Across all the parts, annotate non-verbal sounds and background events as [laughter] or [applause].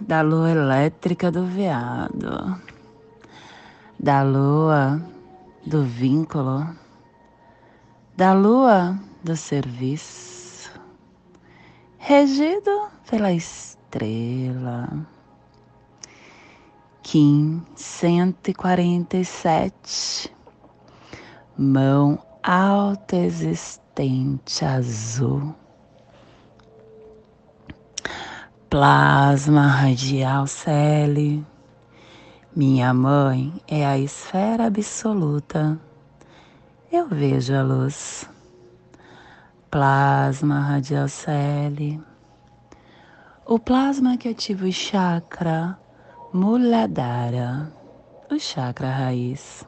da lua elétrica do veado, da lua do vínculo, da lua do serviço, regido pela estrela. Kim 147, mão alta existente azul, plasma radial Celi. Minha mãe é a esfera absoluta. Eu vejo a luz. Plasma radial Celi. O plasma que ativa o chakra Muladhara, o chakra raiz,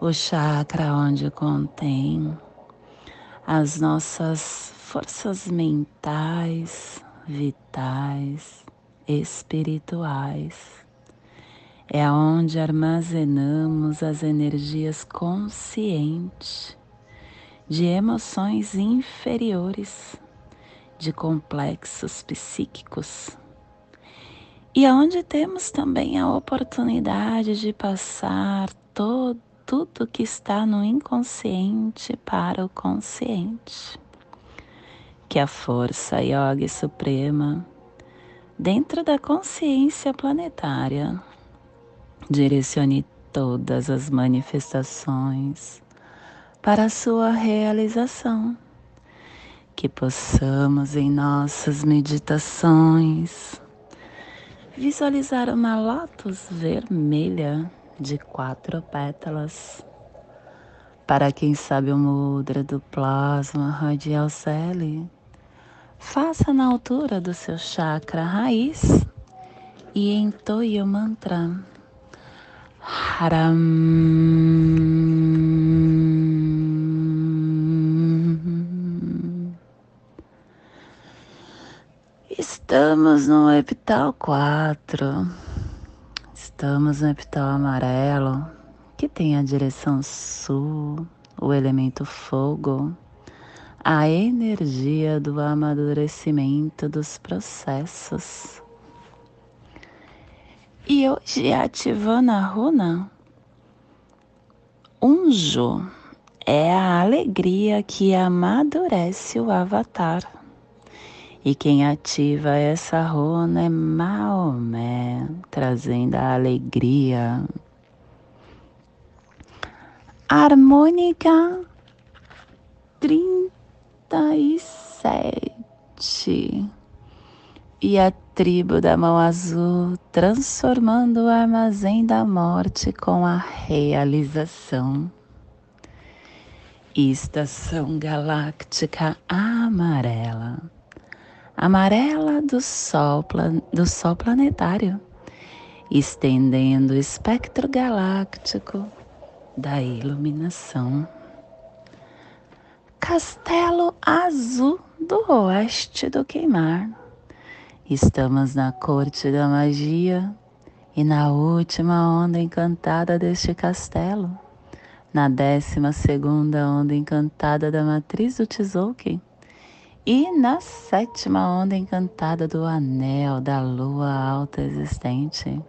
o chakra onde contém as nossas forças mentais, vitais, espirituais. É onde armazenamos as energias conscientes de emoções inferiores, de complexos psíquicos e aonde temos também a oportunidade de passar todo, tudo que está no inconsciente para o consciente. Que a força yoga suprema, dentro da consciência planetária, direcione todas as manifestações para a sua realização. Que possamos em nossas meditações visualizar uma lótus vermelha de quatro pétalas. Para quem sabe o mudra do plasma radial celi, faça na altura do seu chakra raiz e entoie o mantra Haram. Estamos no epital 4. Estamos no epital amarelo, que tem a direção sul, o elemento fogo, a energia do amadurecimento dos processos. E hoje ativando a runa, Unjo é a alegria que amadurece o avatar. E quem ativa essa runa é Maomé, trazendo a alegria. Harmônica 37. E a tribo da mão azul transformando o armazém da morte com a realização. Estação galáctica amarela amarela do sol, do sol planetário, estendendo o espectro galáctico da iluminação. Castelo Azul do Oeste do Queimar. Estamos na corte da magia e na última onda encantada deste castelo, na décima segunda onda encantada da matriz do Tzolk'in e na sétima onda encantada do anel da lua alta existente,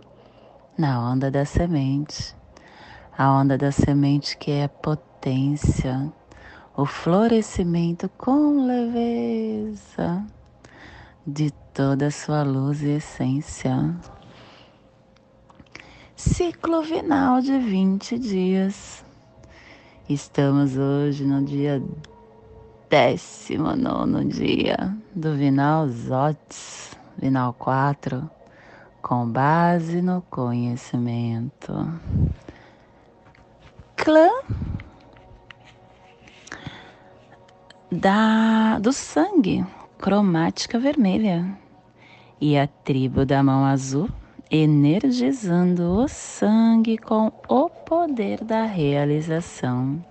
na onda da semente, a onda da semente que é potência, o florescimento com leveza de toda a sua luz e essência. Ciclo vinal de 20 dias. Estamos hoje no dia décimo nono dia do Vinal Zotes, Vinal 4, com base no conhecimento. clã da, do sangue, cromática vermelha, e a tribo da mão azul, energizando o sangue com o poder da realização.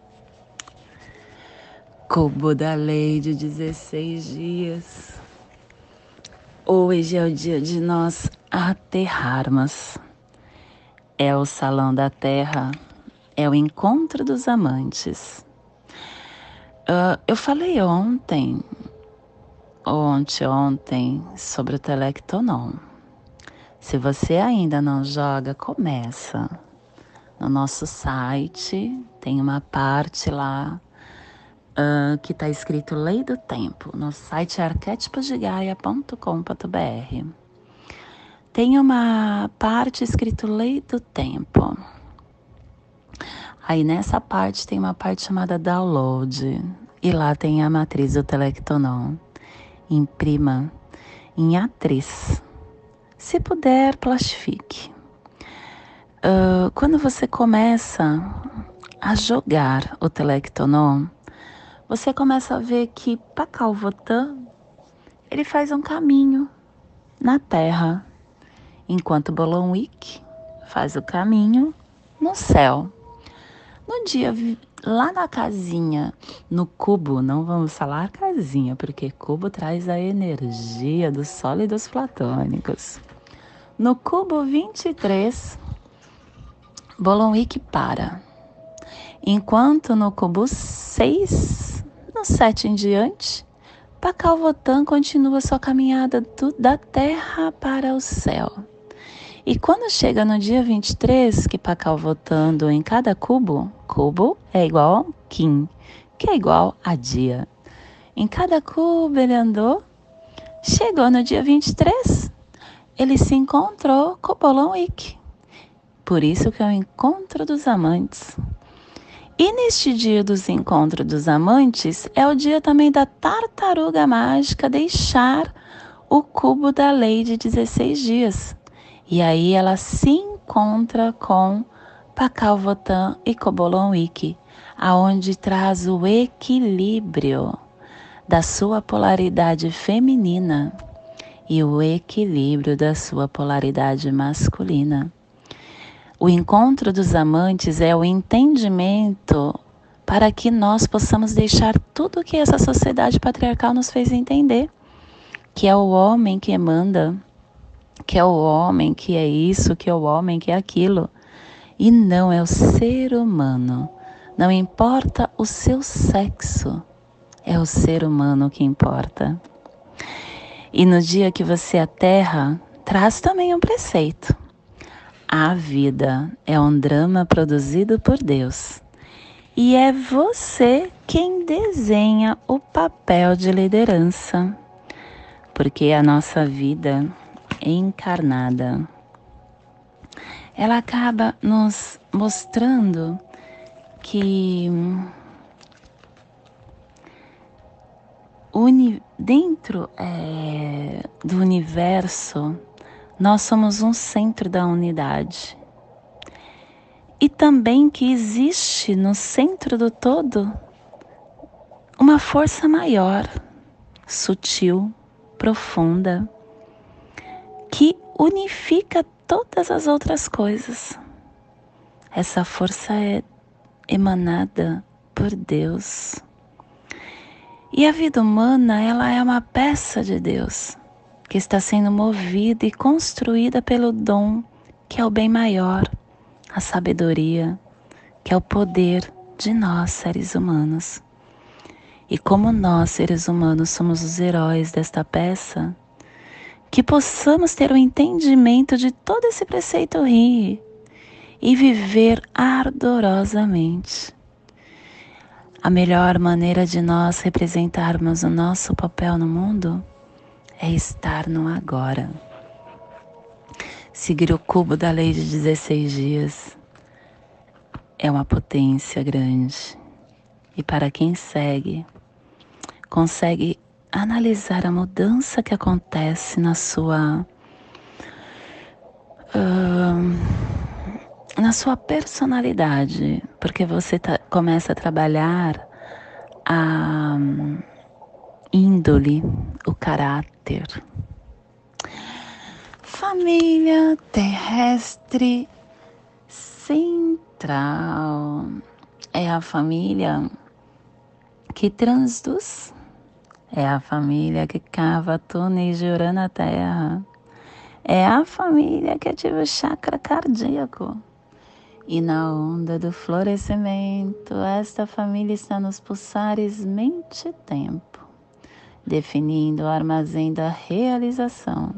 Cubo da lei de 16 dias. Hoje é o dia de nós aterrarmos. É o salão da terra, é o encontro dos amantes. Uh, eu falei ontem, ontem, ontem, sobre o Telectonon. Se você ainda não joga, começa. No nosso site tem uma parte lá uh, que está escrito Lei do Tempo. No site é arquétiposdegaia.com.br. Tem uma parte escrito Lei do Tempo. Aí nessa parte tem uma parte chamada download e lá tem a matriz do telectonon. Imprima em A3. Se puder, plastifique. Uh, quando você começa a jogar o telectonon, você começa a ver que Pacalvotan ele faz um caminho na Terra, enquanto Bolonwick faz o caminho no céu. No dia lá na casinha, no cubo, não vamos falar casinha, porque cubo traz a energia dos sólidos platônicos. No cubo 23, Bolonwick para. Enquanto no cubo 6, no 7 em diante, Pacalvotan continua sua caminhada do, da terra para o céu. E quando chega no dia 23, que Pacal votando em cada cubo, cubo é igual a Kim, que é igual a dia. Em cada cubo ele andou, chegou no dia 23, ele se encontrou com Bolon Wick. Por isso que é o encontro dos amantes. E neste dia dos encontros dos amantes é o dia também da tartaruga mágica deixar o cubo da lei de 16 dias. E aí ela se encontra com Pacalvotan e Cobolonwick, aonde traz o equilíbrio da sua polaridade feminina e o equilíbrio da sua polaridade masculina. O encontro dos amantes é o entendimento para que nós possamos deixar tudo que essa sociedade patriarcal nos fez entender, que é o homem que manda, que é o homem, que é isso, que é o homem, que é aquilo. E não é o ser humano. Não importa o seu sexo, é o ser humano que importa. E no dia que você aterra, traz também um preceito. A vida é um drama produzido por Deus. E é você quem desenha o papel de liderança. Porque a nossa vida encarnada. Ela acaba nos mostrando que dentro é, do universo nós somos um centro da unidade. E também que existe no centro do todo uma força maior, sutil, profunda, que unifica todas as outras coisas. Essa força é emanada por Deus. E a vida humana, ela é uma peça de Deus que está sendo movida e construída pelo dom que é o bem maior, a sabedoria, que é o poder de nós, seres humanos. E como nós, seres humanos, somos os heróis desta peça, que possamos ter o entendimento de todo esse preceito rir e viver ardorosamente. A melhor maneira de nós representarmos o nosso papel no mundo é estar no agora. Seguir o cubo da lei de 16 dias é uma potência grande. E para quem segue, consegue analisar a mudança que acontece na sua uh, na sua personalidade porque você tá, começa a trabalhar a índole, o caráter. Família terrestre central é a família que transduz, é a família que cava túneis de na terra, é a família que ativa o chakra cardíaco. E na onda do florescimento, esta família está nos pulsares mente-tempo, definindo o armazém da realização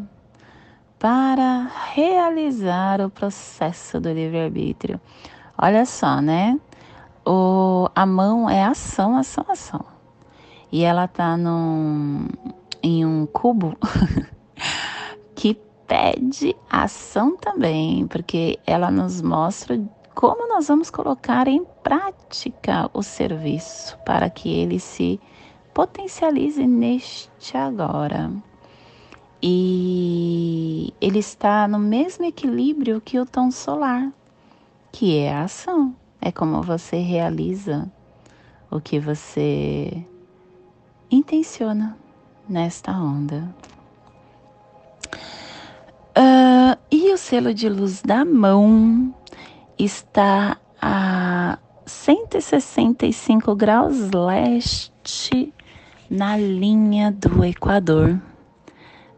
para realizar o processo do livre-arbítrio. Olha só, né? O, a mão é ação, ação, ação. E ela tá num, em um cubo [laughs] que pede ação também, porque ela nos mostra como nós vamos colocar em prática o serviço para que ele se potencialize neste agora. E ele está no mesmo equilíbrio que o tom solar, que é a ação. É como você realiza o que você intenciona nesta onda. Uh, e o selo de luz da mão está a 165 graus leste na linha do Equador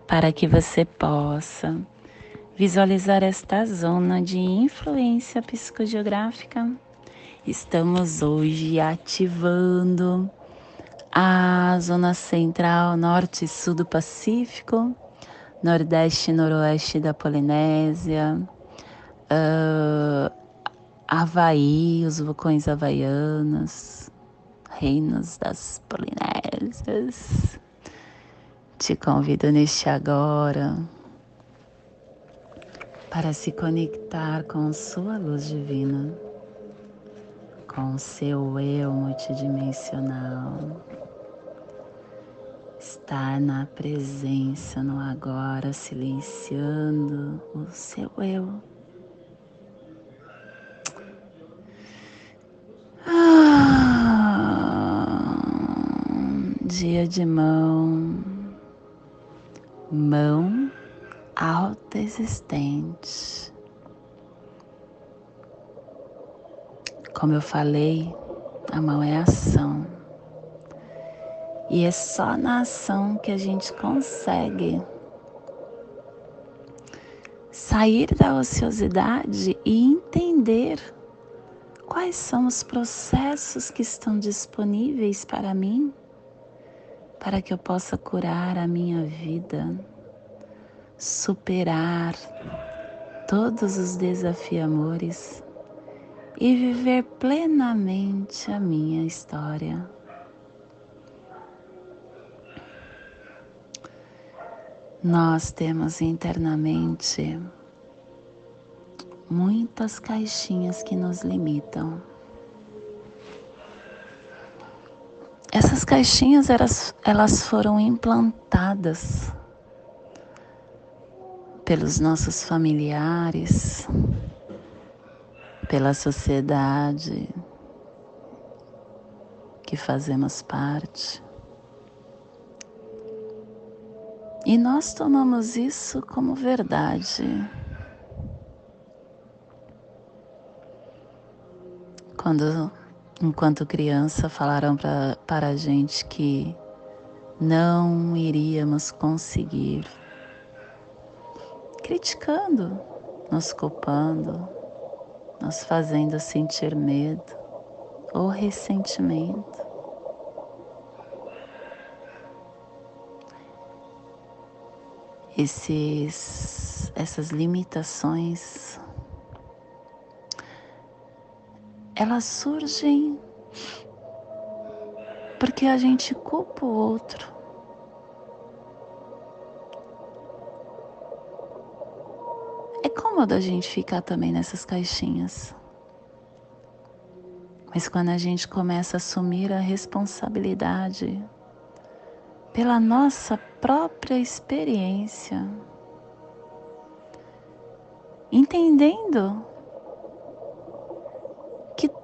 para que você possa visualizar esta zona de influência psicogeográfica. Estamos hoje ativando a zona central, norte e sul do Pacífico, nordeste e noroeste da Polinésia, uh, Havaí, os vulcões havaianos, reinos das Polinésias te convido neste agora para se conectar com sua luz divina, com seu eu multidimensional. Estar na presença no agora, silenciando o seu eu. Ah, dia de mão mão autoexistente. Como eu falei, a mão é ação. E é só na ação que a gente consegue sair da ociosidade e entender quais são os processos que estão disponíveis para mim para que eu possa curar a minha vida, superar todos os desafiamores e viver plenamente a minha história. Nós temos internamente muitas caixinhas que nos limitam. Essas caixinhas elas, elas foram implantadas pelos nossos familiares, pela sociedade que fazemos parte. E nós tomamos isso como verdade. Quando enquanto criança, falaram pra, para a gente que não iríamos conseguir, criticando, nos culpando, nos fazendo sentir medo ou ressentimento. Esses, essas limitações elas surgem porque a gente culpa o outro. É cômodo a gente ficar também nessas caixinhas. Mas quando a gente começa a assumir a responsabilidade pela nossa própria experiência, entendendo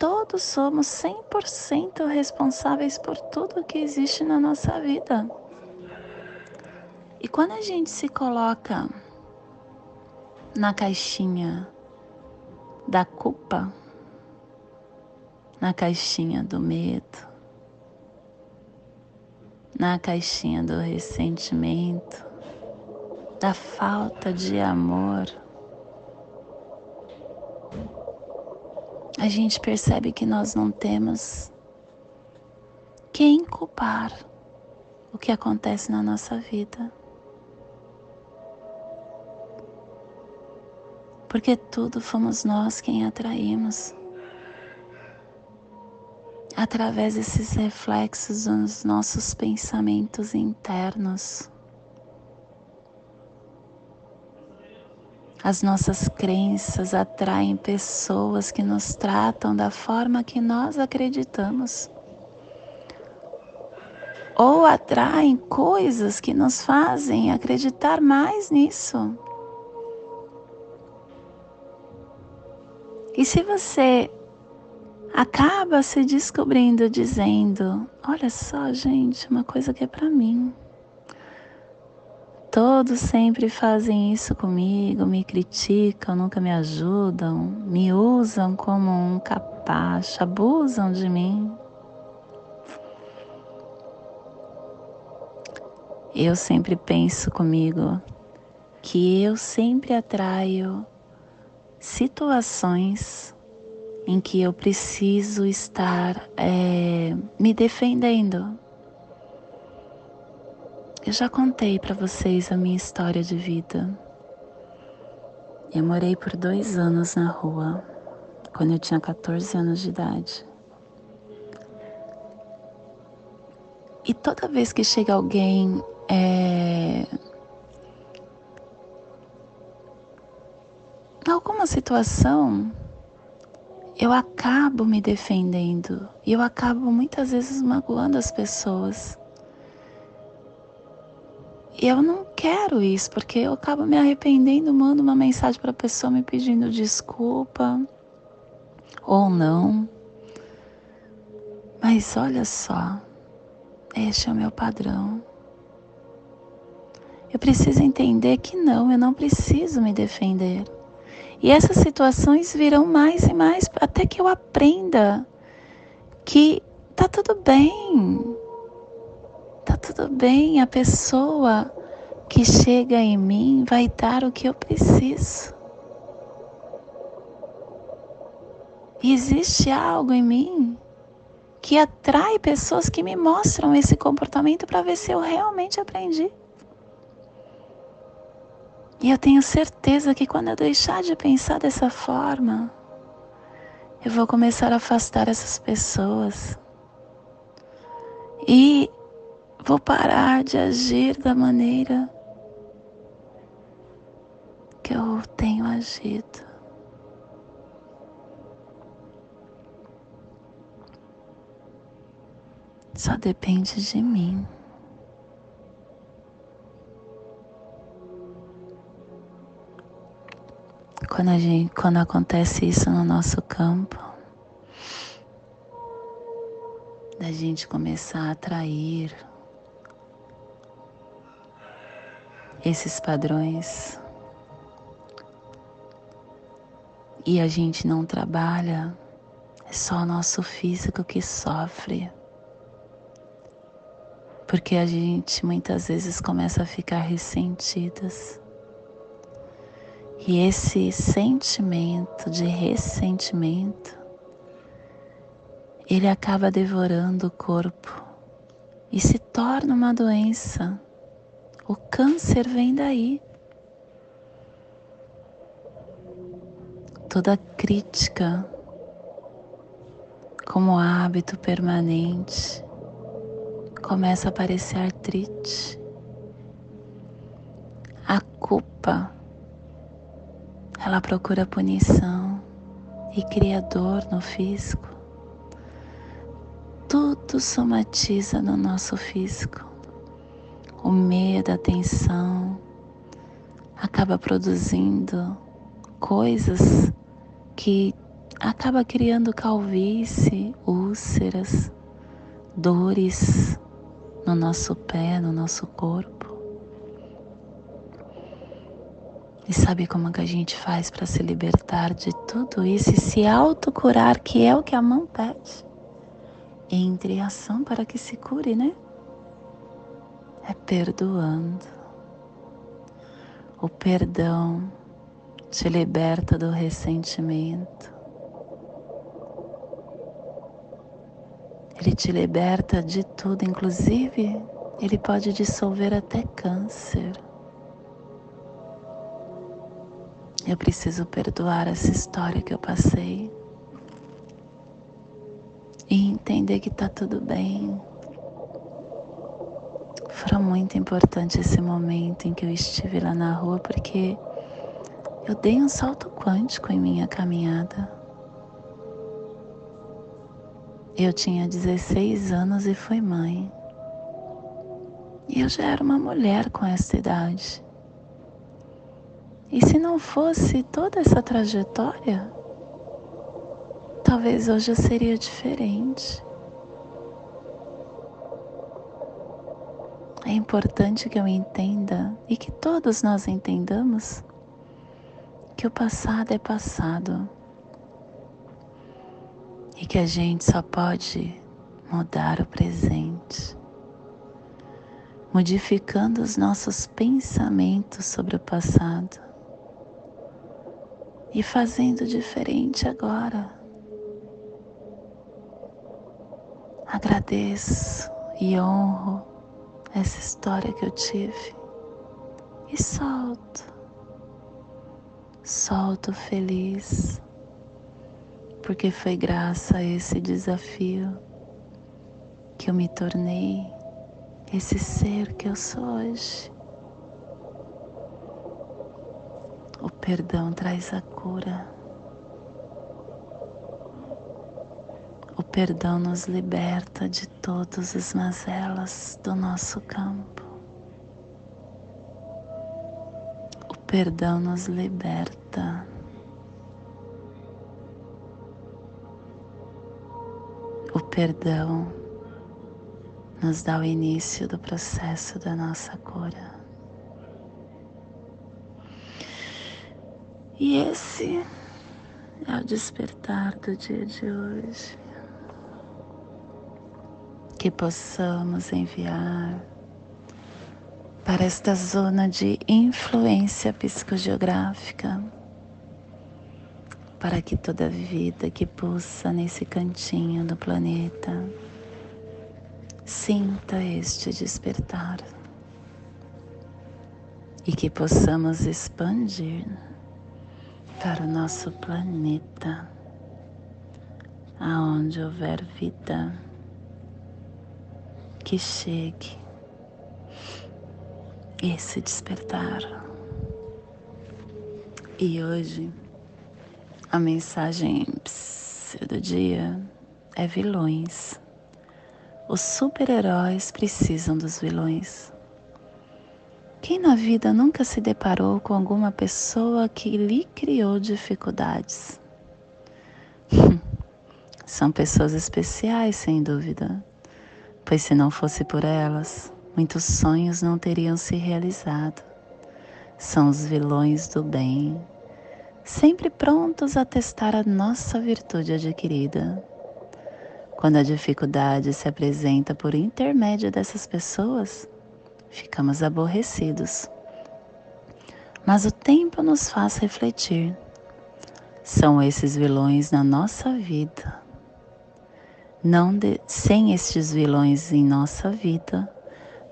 todos somos 100% responsáveis por tudo que existe na nossa vida. E quando a gente se coloca na caixinha da culpa, na caixinha do medo, na caixinha do ressentimento, da falta de amor, a gente percebe que nós não temos quem culpar o que acontece na nossa vida. Porque tudo fomos nós quem atraímos. Através desses reflexos dos nossos pensamentos internos. As nossas crenças atraem pessoas que nos tratam da forma que nós acreditamos. Ou atraem coisas que nos fazem acreditar mais nisso. E se você acaba se descobrindo dizendo: Olha só, gente, uma coisa que é para mim. Todos sempre fazem isso comigo, me criticam, nunca me ajudam, me usam como um capacho, abusam de mim. Eu sempre penso comigo que eu sempre atraio situações em que eu preciso estar é, me defendendo, eu já contei para vocês a minha história de vida. Eu morei por dois anos na rua, quando eu tinha 14 anos de idade. E toda vez que chega alguém é, alguma situação, eu acabo me defendendo e eu acabo muitas vezes magoando as pessoas. E eu não quero isso, porque eu acabo me arrependendo, mando uma mensagem para a pessoa me pedindo desculpa ou não. Mas olha só, este é o meu padrão. Eu preciso entender que não, eu não preciso me defender. E essas situações virão mais e mais até que eu aprenda que tá tudo bem. Tá tudo bem, a pessoa que chega em mim vai dar o que eu preciso. E existe algo em mim que atrai pessoas que me mostram esse comportamento para ver se eu realmente aprendi. E eu tenho certeza que quando eu deixar de pensar dessa forma, eu vou começar a afastar essas pessoas. E Vou parar de agir da maneira que eu tenho agido. Só depende de mim. Quando, a gente, quando acontece isso no nosso campo, da gente começar a atrair esses padrões e a gente não trabalha, é só o nosso físico que sofre. Porque a gente muitas vezes começa a ficar ressentidas. E esse sentimento de ressentimento, ele acaba devorando o corpo e se torna uma doença o câncer vem daí. Toda crítica como hábito permanente começa a aparecer artrite. A culpa, ela procura punição e cria dor no físico. Tudo somatiza no nosso físico o medo, a tensão, acaba produzindo coisas que acaba criando calvície, úlceras, dores no nosso pé, no nosso corpo. E sabe como que a gente faz para se libertar de tudo isso e se autocurar, que é o que a mão pede? Entre ação para que se cure, né? É perdoando. O perdão te liberta do ressentimento. Ele te liberta de tudo, inclusive ele pode dissolver até câncer. Eu preciso perdoar essa história que eu passei e entender que tá tudo bem. Foi muito importante esse momento em que eu estive lá na rua porque eu dei um salto quântico em minha caminhada. Eu tinha 16 anos e fui mãe. E eu já era uma mulher com essa idade. E se não fosse toda essa trajetória, talvez hoje eu seria diferente. É importante que eu entenda e que todos nós entendamos que o passado é passado e que a gente só pode mudar o presente modificando os nossos pensamentos sobre o passado e fazendo diferente agora. Agradeço e honro essa história que eu tive e solto, solto feliz, porque foi graças a esse desafio que eu me tornei esse ser que eu sou hoje. O perdão traz a cura. O perdão nos liberta de todas as mazelas do nosso campo. O perdão nos liberta. O perdão nos dá o início do processo da nossa cura. E esse é o despertar do dia de hoje. Que possamos enviar para esta zona de influência psicogeográfica, para que toda vida que pulsa nesse cantinho do planeta sinta este despertar e que possamos expandir para o nosso planeta, aonde houver vida, que chegue esse despertar. E hoje a mensagem do dia é vilões. Os super-heróis precisam dos vilões. Quem na vida nunca se deparou com alguma pessoa que lhe criou dificuldades? [laughs] São pessoas especiais, sem dúvida, pois se não fosse por elas, muitos sonhos não teriam se realizado. São os vilões do bem, sempre prontos a testar a nossa virtude adquirida. Quando a dificuldade se apresenta por intermédio dessas pessoas, ficamos aborrecidos. Mas o tempo nos faz refletir. São esses vilões na nossa vida. Não de, sem estes vilões em nossa vida,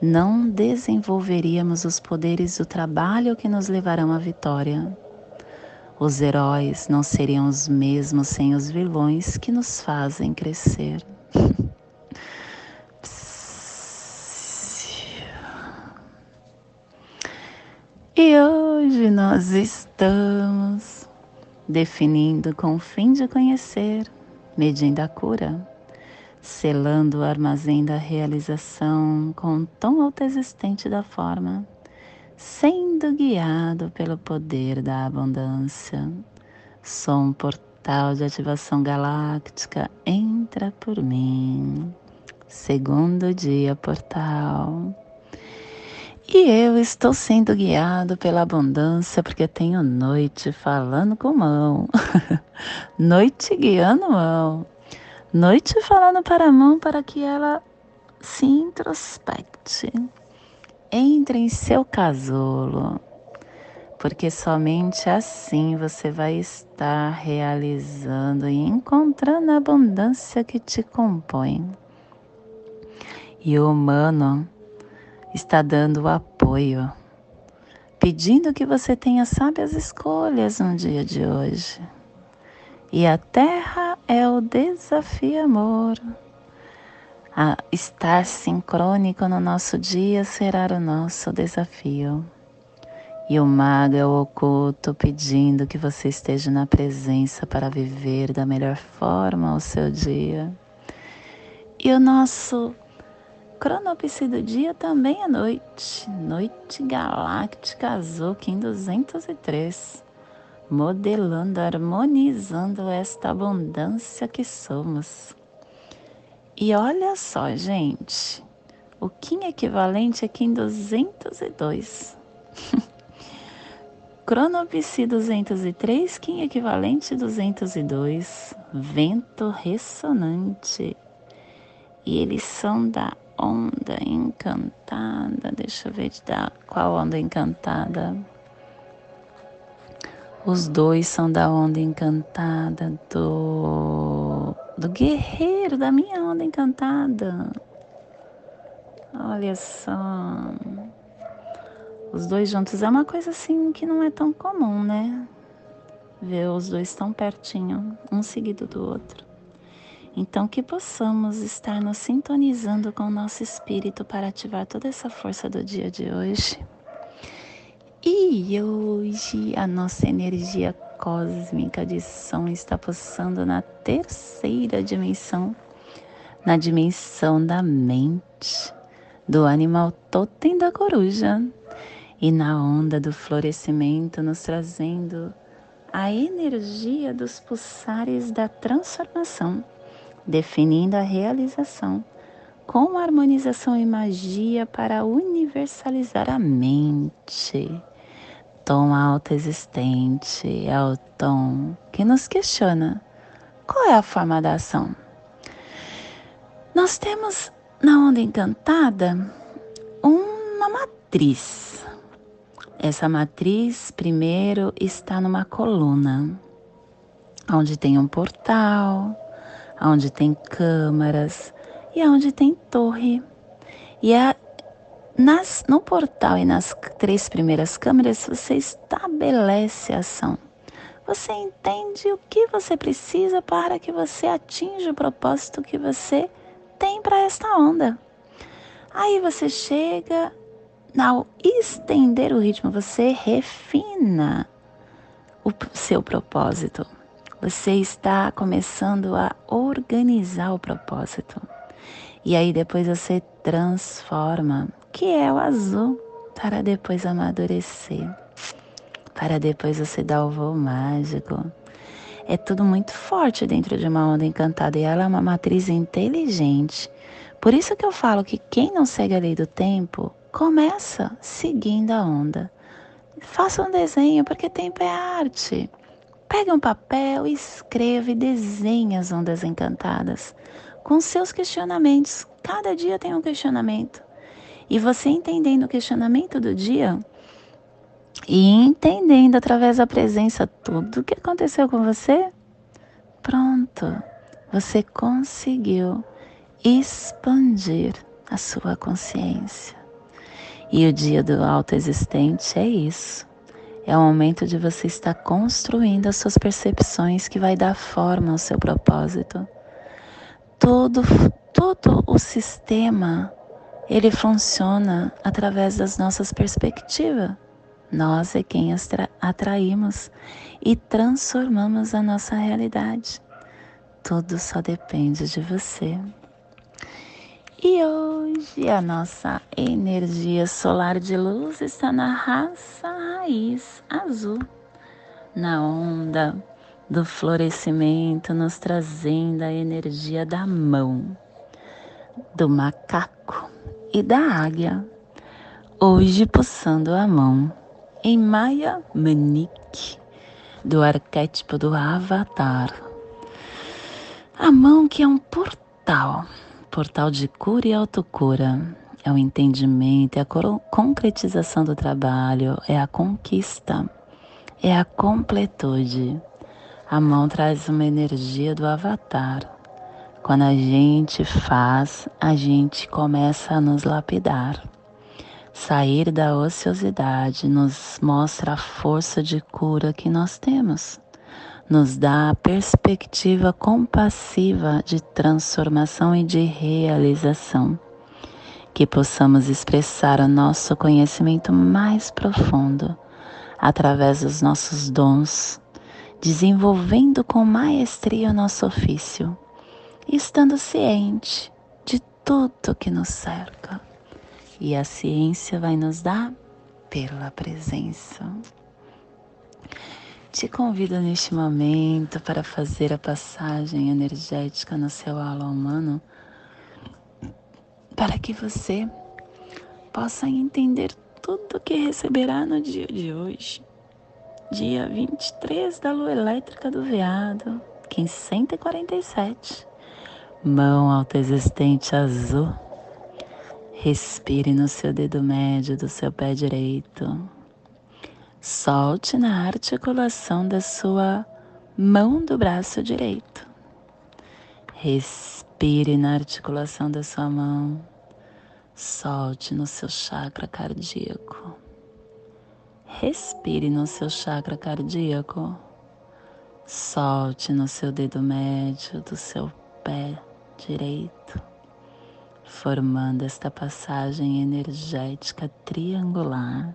não desenvolveríamos os poderes do trabalho que nos levarão à vitória. Os heróis não seriam os mesmos sem os vilões que nos fazem crescer. E hoje nós estamos definindo com o fim de conhecer, medindo a cura, selando o armazém da realização com o tom autoexistente da forma, sendo guiado pelo poder da abundância. Sou um portal de ativação galáctica entra por mim. Segundo dia, portal. E eu estou sendo guiado pela abundância porque tenho noite falando com mão, [laughs] noite guiando mão, noite falando para a mão para que ela se introspecte, entre em seu casulo, porque somente assim você vai estar realizando e encontrando a abundância que te compõe. E o humano está dando apoio, pedindo que você tenha sábias escolhas no dia de hoje. E a Terra é o desafio amor. A estar sincrônico no nosso dia será o nosso desafio. E o mago é o oculto pedindo que você esteja na presença para viver da melhor forma o seu dia. E o nosso cronopse do dia também é noite, noite galáctica azul, Kim 203, modelando, harmonizando esta abundância que somos. E olha só, gente, o Kim equivalente é Kim 202. Cronopsi 203, Kim equivalente 202, vento ressonante. E eles são da onda encantada. Deixa eu ver de dar qual onda encantada. Os dois são da onda encantada do do guerreiro da minha onda encantada. Olha só. Os dois juntos é uma coisa assim que não é tão comum, né? Ver os dois tão pertinho, um seguido do outro. Então, que possamos estar nos sintonizando com o nosso espírito para ativar toda essa força do dia de hoje. E hoje a nossa energia cósmica de som está pulsando na terceira dimensão, na dimensão da mente, do animal totem da coruja, e na onda do florescimento, nos trazendo a energia dos pulsares da transformação definindo a realização com harmonização e magia para universalizar a mente. Tom alto existente é o tom que nos questiona qual é a forma da ação. Nós temos na onda encantada uma matriz. Essa matriz, primeiro, está numa coluna, onde tem um portal, onde tem câmaras e onde tem torre. E é nas, no portal e nas três primeiras câmeras você estabelece a ação. Você entende o que você precisa para que você atinja o propósito que você tem para esta onda. Aí você chega, ao estender o ritmo, você refina o seu propósito. Você está começando a organizar o propósito. E aí depois você transforma, que é o azul, para depois amadurecer. Para depois você dar o voo mágico. É tudo muito forte dentro de uma onda encantada e ela é uma matriz inteligente. Por isso que eu falo que quem não segue a lei do tempo, começa seguindo a onda. Faça um desenho, porque tempo é arte. Pegue um papel, escreva e desenhe as ondas encantadas com seus questionamentos. Cada dia tem um questionamento. E você entendendo o questionamento do dia e entendendo através da presença tudo o que aconteceu com você, pronto, você conseguiu expandir a sua consciência. E o dia do alto existente é isso. É o momento de você estar construindo as suas percepções que vai dar forma ao seu propósito. Todo, todo o sistema, ele funciona através das nossas perspectivas. Nós é quem atraímos e transformamos a nossa realidade. Tudo só depende de você. E hoje a nossa energia solar de luz está na raça raiz azul, na onda do florescimento, nos trazendo a energia da mão, do macaco e da águia. Hoje pulsando a mão em Maya Manik, do arquétipo do Avatar. A mão que é um portal, portal de cura e autocura. É o entendimento, é a concretização do trabalho, é a conquista, é a completude. A mão traz uma energia do avatar. Quando a gente faz, a gente começa a nos lapidar. Sair da ociosidade nos mostra a força de cura que nós temos, nos dá a perspectiva compassiva de transformação e de realização. Que possamos expressar o nosso conhecimento mais profundo através dos nossos dons, desenvolvendo com maestria o nosso ofício, estando ciente de tudo que nos cerca e a ciência vai nos dar pela presença. Te convido neste momento para fazer a passagem energética no seu alma humano, para que você possa entender tudo que receberá no dia de hoje, dia 23 da lua elétrica do veado, 1547, mão autoexistente azul Respire no seu dedo médio do seu pé direito. Solte na articulação da sua mão do braço direito. Respire na articulação da sua mão. Solte no seu chakra cardíaco. Respire no seu chakra cardíaco. Solte no seu dedo médio do seu pé direito formando esta passagem energética triangular.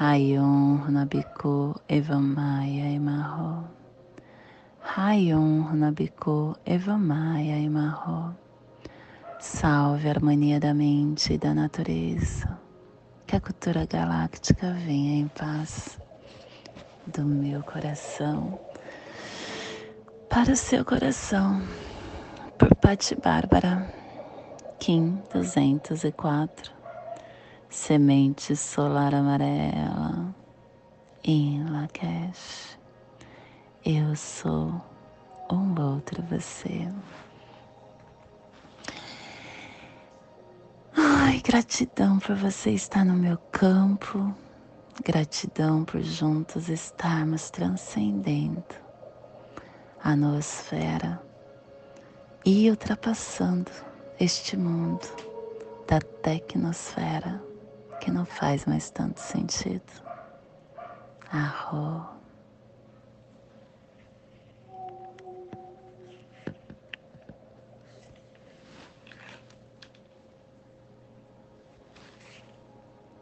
Rayon Honabiku Eva Maia Emarro. Rayon Honabiku Eva Maia Emarro. Salve a harmonia da mente e da natureza. Que a cultura galáctica venha em paz do meu coração para o seu coração por Patti Bárbara, Kim 204, Semente Solar Amarela, em Lakesh. Eu sou um outro você. Ai, gratidão por você estar no meu campo, gratidão por juntos estarmos transcendendo a noosfera e ultrapassando este mundo da tecnosfera que não faz mais tanto sentido. Arro.